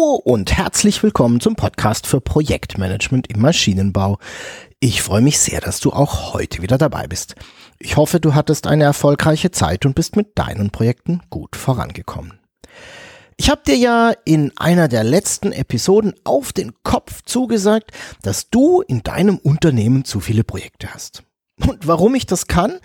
Und herzlich willkommen zum Podcast für Projektmanagement im Maschinenbau. Ich freue mich sehr, dass du auch heute wieder dabei bist. Ich hoffe, du hattest eine erfolgreiche Zeit und bist mit deinen Projekten gut vorangekommen. Ich habe dir ja in einer der letzten Episoden auf den Kopf zugesagt, dass du in deinem Unternehmen zu viele Projekte hast. Und warum ich das kann?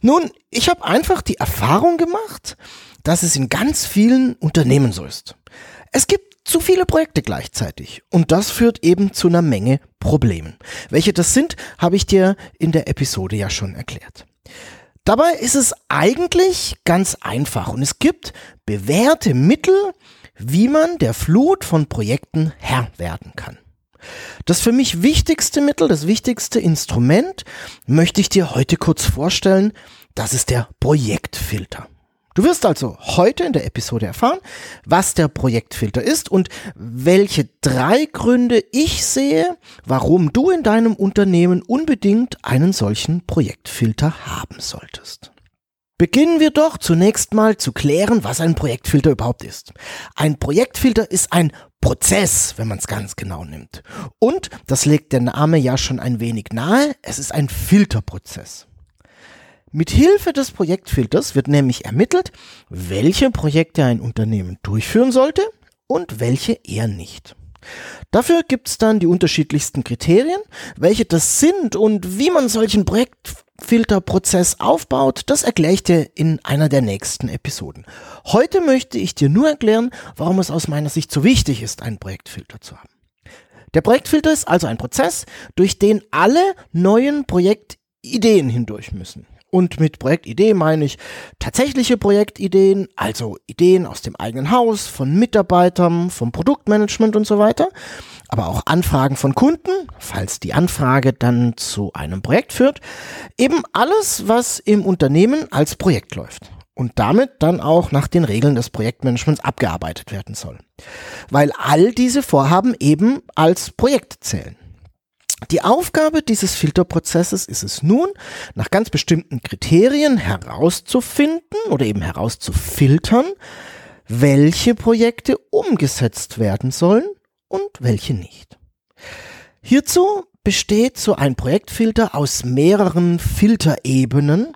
Nun, ich habe einfach die Erfahrung gemacht, dass es in ganz vielen Unternehmen so ist. Es gibt zu viele Projekte gleichzeitig. Und das führt eben zu einer Menge Problemen. Welche das sind, habe ich dir in der Episode ja schon erklärt. Dabei ist es eigentlich ganz einfach und es gibt bewährte Mittel, wie man der Flut von Projekten Herr werden kann. Das für mich wichtigste Mittel, das wichtigste Instrument möchte ich dir heute kurz vorstellen. Das ist der Projektfilter. Du wirst also heute in der Episode erfahren, was der Projektfilter ist und welche drei Gründe ich sehe, warum du in deinem Unternehmen unbedingt einen solchen Projektfilter haben solltest. Beginnen wir doch zunächst mal zu klären, was ein Projektfilter überhaupt ist. Ein Projektfilter ist ein Prozess, wenn man es ganz genau nimmt. Und, das legt der Name ja schon ein wenig nahe, es ist ein Filterprozess. Mit Hilfe des Projektfilters wird nämlich ermittelt, welche Projekte ein Unternehmen durchführen sollte und welche eher nicht. Dafür gibt es dann die unterschiedlichsten Kriterien, welche das sind und wie man solchen Projektfilterprozess aufbaut, das erkläre ich dir in einer der nächsten Episoden. Heute möchte ich dir nur erklären, warum es aus meiner Sicht so wichtig ist, einen Projektfilter zu haben. Der Projektfilter ist also ein Prozess, durch den alle neuen Projektideen hindurch müssen. Und mit Projektidee meine ich tatsächliche Projektideen, also Ideen aus dem eigenen Haus, von Mitarbeitern, vom Produktmanagement und so weiter. Aber auch Anfragen von Kunden, falls die Anfrage dann zu einem Projekt führt. Eben alles, was im Unternehmen als Projekt läuft. Und damit dann auch nach den Regeln des Projektmanagements abgearbeitet werden soll. Weil all diese Vorhaben eben als Projekt zählen. Die Aufgabe dieses Filterprozesses ist es nun, nach ganz bestimmten Kriterien herauszufinden oder eben herauszufiltern, welche Projekte umgesetzt werden sollen und welche nicht. Hierzu besteht so ein Projektfilter aus mehreren Filterebenen,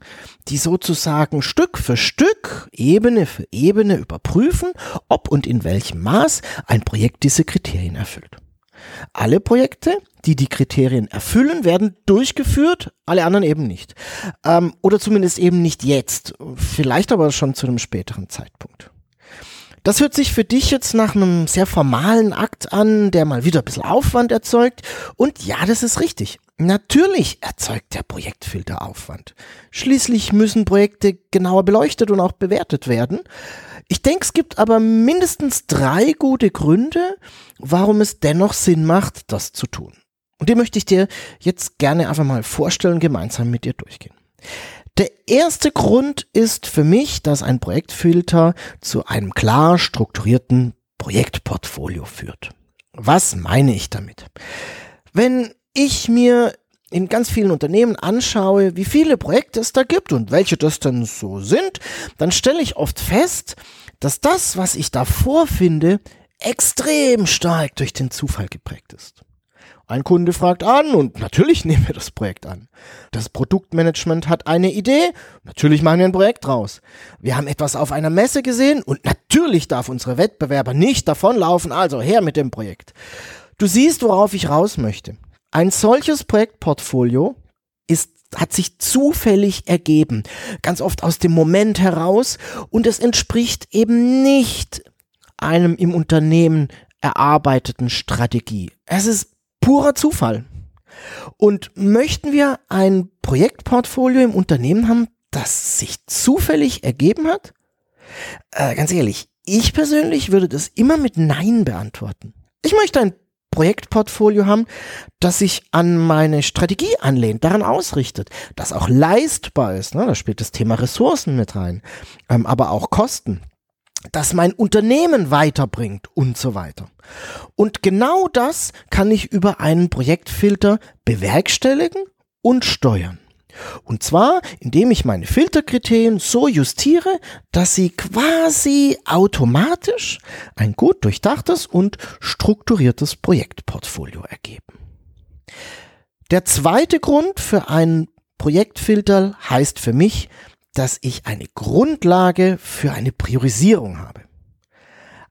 die sozusagen Stück für Stück, Ebene für Ebene überprüfen, ob und in welchem Maß ein Projekt diese Kriterien erfüllt. Alle Projekte, die die Kriterien erfüllen, werden durchgeführt, alle anderen eben nicht. Ähm, oder zumindest eben nicht jetzt, vielleicht aber schon zu einem späteren Zeitpunkt. Das hört sich für dich jetzt nach einem sehr formalen Akt an, der mal wieder ein bisschen Aufwand erzeugt. Und ja, das ist richtig. Natürlich erzeugt der Projektfilter Aufwand. Schließlich müssen Projekte genauer beleuchtet und auch bewertet werden. Ich denke, es gibt aber mindestens drei gute Gründe, warum es dennoch Sinn macht, das zu tun. Und die möchte ich dir jetzt gerne einfach mal vorstellen, gemeinsam mit dir durchgehen. Der erste Grund ist für mich, dass ein Projektfilter zu einem klar strukturierten Projektportfolio führt. Was meine ich damit? Wenn ich mir in ganz vielen Unternehmen anschaue, wie viele Projekte es da gibt und welche das denn so sind, dann stelle ich oft fest, dass das, was ich da vorfinde, extrem stark durch den Zufall geprägt ist. Ein Kunde fragt an und natürlich nehmen wir das Projekt an. Das Produktmanagement hat eine Idee, natürlich machen wir ein Projekt draus. Wir haben etwas auf einer Messe gesehen und natürlich darf unsere Wettbewerber nicht davonlaufen, also her mit dem Projekt. Du siehst, worauf ich raus möchte. Ein solches Projektportfolio ist hat sich zufällig ergeben, ganz oft aus dem Moment heraus und es entspricht eben nicht einem im Unternehmen erarbeiteten Strategie. Es ist purer Zufall. Und möchten wir ein Projektportfolio im Unternehmen haben, das sich zufällig ergeben hat? Äh, ganz ehrlich, ich persönlich würde das immer mit Nein beantworten. Ich möchte ein Projektportfolio haben, das sich an meine Strategie anlehnt, daran ausrichtet, das auch leistbar ist. Ne? Da spielt das Thema Ressourcen mit rein, ähm, aber auch Kosten das mein Unternehmen weiterbringt und so weiter. Und genau das kann ich über einen Projektfilter bewerkstelligen und steuern. Und zwar, indem ich meine Filterkriterien so justiere, dass sie quasi automatisch ein gut durchdachtes und strukturiertes Projektportfolio ergeben. Der zweite Grund für einen Projektfilter heißt für mich, dass ich eine Grundlage für eine Priorisierung habe.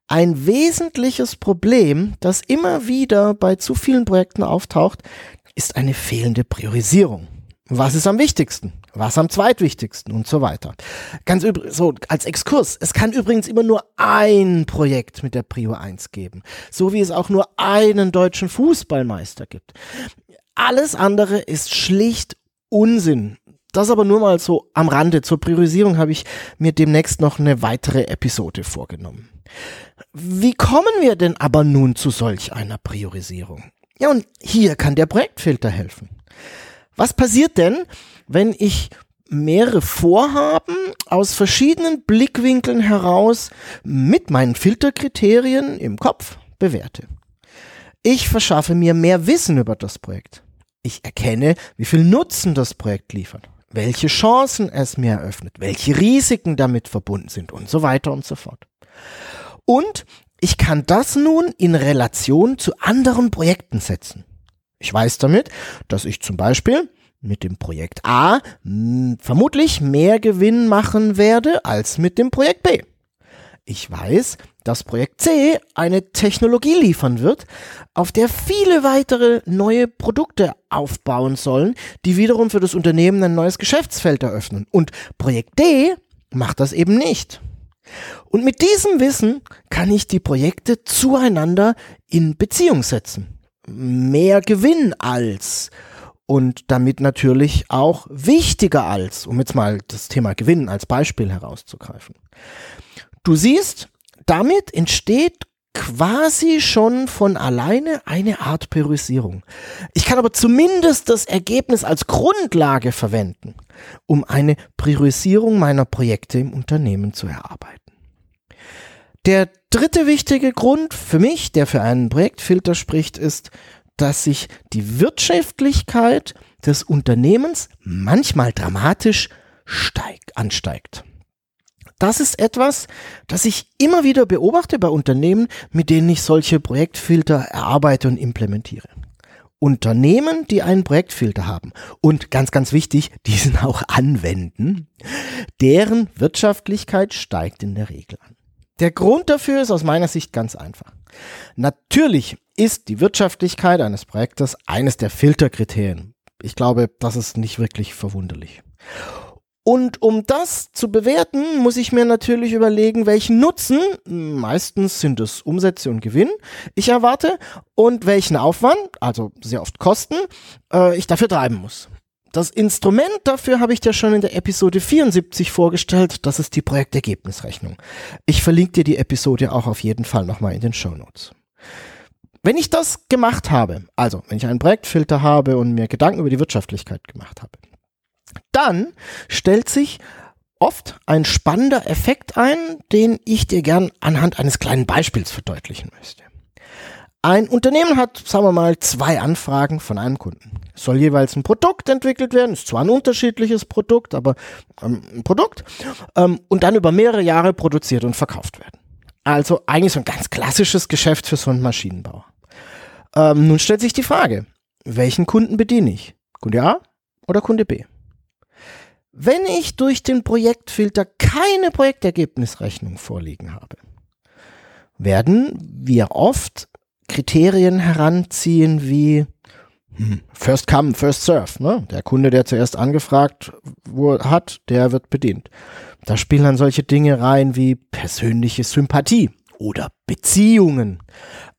Ein wesentliches Problem, das immer wieder bei zu vielen Projekten auftaucht, ist eine fehlende Priorisierung. Was ist am wichtigsten? Was am zweitwichtigsten und so weiter. Ganz so als Exkurs. Es kann übrigens immer nur ein Projekt mit der Prio 1 geben. So wie es auch nur einen deutschen Fußballmeister gibt. Alles andere ist schlicht Unsinn. Das aber nur mal so am Rande. Zur Priorisierung habe ich mir demnächst noch eine weitere Episode vorgenommen. Wie kommen wir denn aber nun zu solch einer Priorisierung? Ja, und hier kann der Projektfilter helfen. Was passiert denn, wenn ich mehrere Vorhaben aus verschiedenen Blickwinkeln heraus mit meinen Filterkriterien im Kopf bewerte? Ich verschaffe mir mehr Wissen über das Projekt. Ich erkenne, wie viel Nutzen das Projekt liefert, welche Chancen es mir eröffnet, welche Risiken damit verbunden sind und so weiter und so fort. Und ich kann das nun in Relation zu anderen Projekten setzen. Ich weiß damit, dass ich zum Beispiel mit dem Projekt A vermutlich mehr Gewinn machen werde als mit dem Projekt B. Ich weiß, dass Projekt C eine Technologie liefern wird, auf der viele weitere neue Produkte aufbauen sollen, die wiederum für das Unternehmen ein neues Geschäftsfeld eröffnen. Und Projekt D macht das eben nicht. Und mit diesem Wissen kann ich die Projekte zueinander in Beziehung setzen mehr Gewinn als und damit natürlich auch wichtiger als, um jetzt mal das Thema Gewinn als Beispiel herauszugreifen. Du siehst, damit entsteht quasi schon von alleine eine Art Priorisierung. Ich kann aber zumindest das Ergebnis als Grundlage verwenden, um eine Priorisierung meiner Projekte im Unternehmen zu erarbeiten. Der dritte wichtige Grund für mich, der für einen Projektfilter spricht, ist, dass sich die Wirtschaftlichkeit des Unternehmens manchmal dramatisch steigt, ansteigt. Das ist etwas, das ich immer wieder beobachte bei Unternehmen, mit denen ich solche Projektfilter erarbeite und implementiere. Unternehmen, die einen Projektfilter haben und ganz, ganz wichtig, diesen auch anwenden, deren Wirtschaftlichkeit steigt in der Regel an. Der Grund dafür ist aus meiner Sicht ganz einfach. Natürlich ist die Wirtschaftlichkeit eines Projektes eines der Filterkriterien. Ich glaube, das ist nicht wirklich verwunderlich. Und um das zu bewerten, muss ich mir natürlich überlegen, welchen Nutzen, meistens sind es Umsätze und Gewinn, ich erwarte und welchen Aufwand, also sehr oft Kosten, äh, ich dafür treiben muss. Das Instrument dafür habe ich dir schon in der Episode 74 vorgestellt. Das ist die Projektergebnisrechnung. Ich verlinke dir die Episode auch auf jeden Fall nochmal in den Show Notes. Wenn ich das gemacht habe, also wenn ich einen Projektfilter habe und mir Gedanken über die Wirtschaftlichkeit gemacht habe, dann stellt sich oft ein spannender Effekt ein, den ich dir gern anhand eines kleinen Beispiels verdeutlichen möchte. Ein Unternehmen hat, sagen wir mal, zwei Anfragen von einem Kunden. Es soll jeweils ein Produkt entwickelt werden, ist zwar ein unterschiedliches Produkt, aber ähm, ein Produkt, ähm, und dann über mehrere Jahre produziert und verkauft werden. Also eigentlich so ein ganz klassisches Geschäft für so einen Maschinenbauer. Ähm, nun stellt sich die Frage, welchen Kunden bediene ich? Kunde A oder Kunde B? Wenn ich durch den Projektfilter keine Projektergebnisrechnung vorliegen habe, werden wir oft Kriterien heranziehen wie hm, First Come, First Serve. Ne? Der Kunde, der zuerst angefragt hat, der wird bedient. Da spielen dann solche Dinge rein wie persönliche Sympathie oder Beziehungen.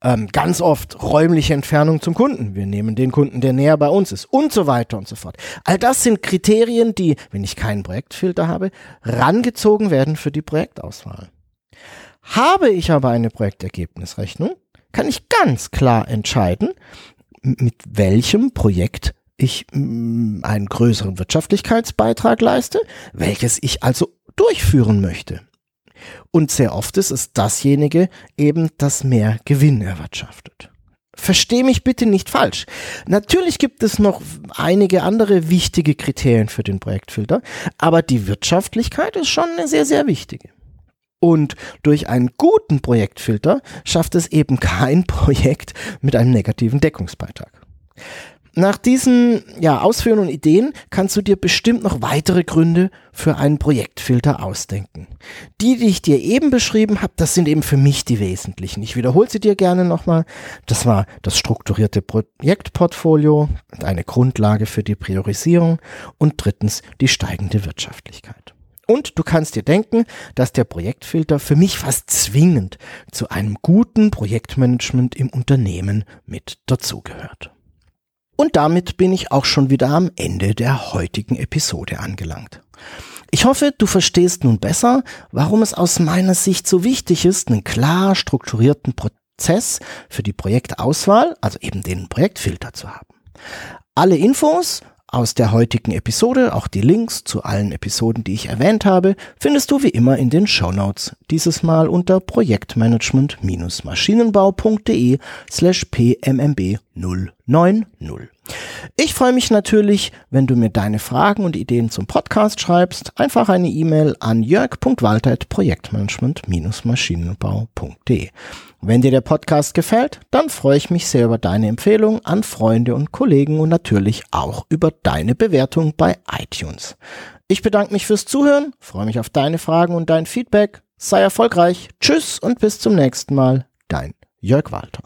Ähm, ganz oft räumliche Entfernung zum Kunden. Wir nehmen den Kunden, der näher bei uns ist und so weiter und so fort. All das sind Kriterien, die, wenn ich keinen Projektfilter habe, rangezogen werden für die Projektauswahl. Habe ich aber eine Projektergebnisrechnung, kann ich ganz klar entscheiden, mit welchem Projekt ich einen größeren Wirtschaftlichkeitsbeitrag leiste, welches ich also durchführen möchte. Und sehr oft ist es dasjenige eben, das mehr Gewinn erwirtschaftet. Versteh mich bitte nicht falsch. Natürlich gibt es noch einige andere wichtige Kriterien für den Projektfilter, aber die Wirtschaftlichkeit ist schon eine sehr, sehr wichtige. Und durch einen guten Projektfilter schafft es eben kein Projekt mit einem negativen Deckungsbeitrag. Nach diesen ja, Ausführungen und Ideen kannst du dir bestimmt noch weitere Gründe für einen Projektfilter ausdenken. Die, die ich dir eben beschrieben habe, das sind eben für mich die wesentlichen. Ich wiederhole sie dir gerne nochmal. Das war das strukturierte Projektportfolio, eine Grundlage für die Priorisierung und drittens die steigende Wirtschaftlichkeit. Und du kannst dir denken, dass der Projektfilter für mich fast zwingend zu einem guten Projektmanagement im Unternehmen mit dazugehört. Und damit bin ich auch schon wieder am Ende der heutigen Episode angelangt. Ich hoffe, du verstehst nun besser, warum es aus meiner Sicht so wichtig ist, einen klar strukturierten Prozess für die Projektauswahl, also eben den Projektfilter zu haben. Alle Infos aus der heutigen Episode, auch die Links zu allen Episoden, die ich erwähnt habe, findest du wie immer in den Show Notes. Dieses Mal unter projektmanagement-maschinenbau.de slash pmmb 090. Ich freue mich natürlich, wenn du mir deine Fragen und Ideen zum Podcast schreibst. Einfach eine E-Mail an jörg.walter.projektmanagement-maschinenbau.de. Wenn dir der Podcast gefällt, dann freue ich mich sehr über deine Empfehlung an Freunde und Kollegen und natürlich auch über deine Bewertung bei iTunes. Ich bedanke mich fürs Zuhören, freue mich auf deine Fragen und dein Feedback. Sei erfolgreich. Tschüss und bis zum nächsten Mal. Dein Jörg Walter.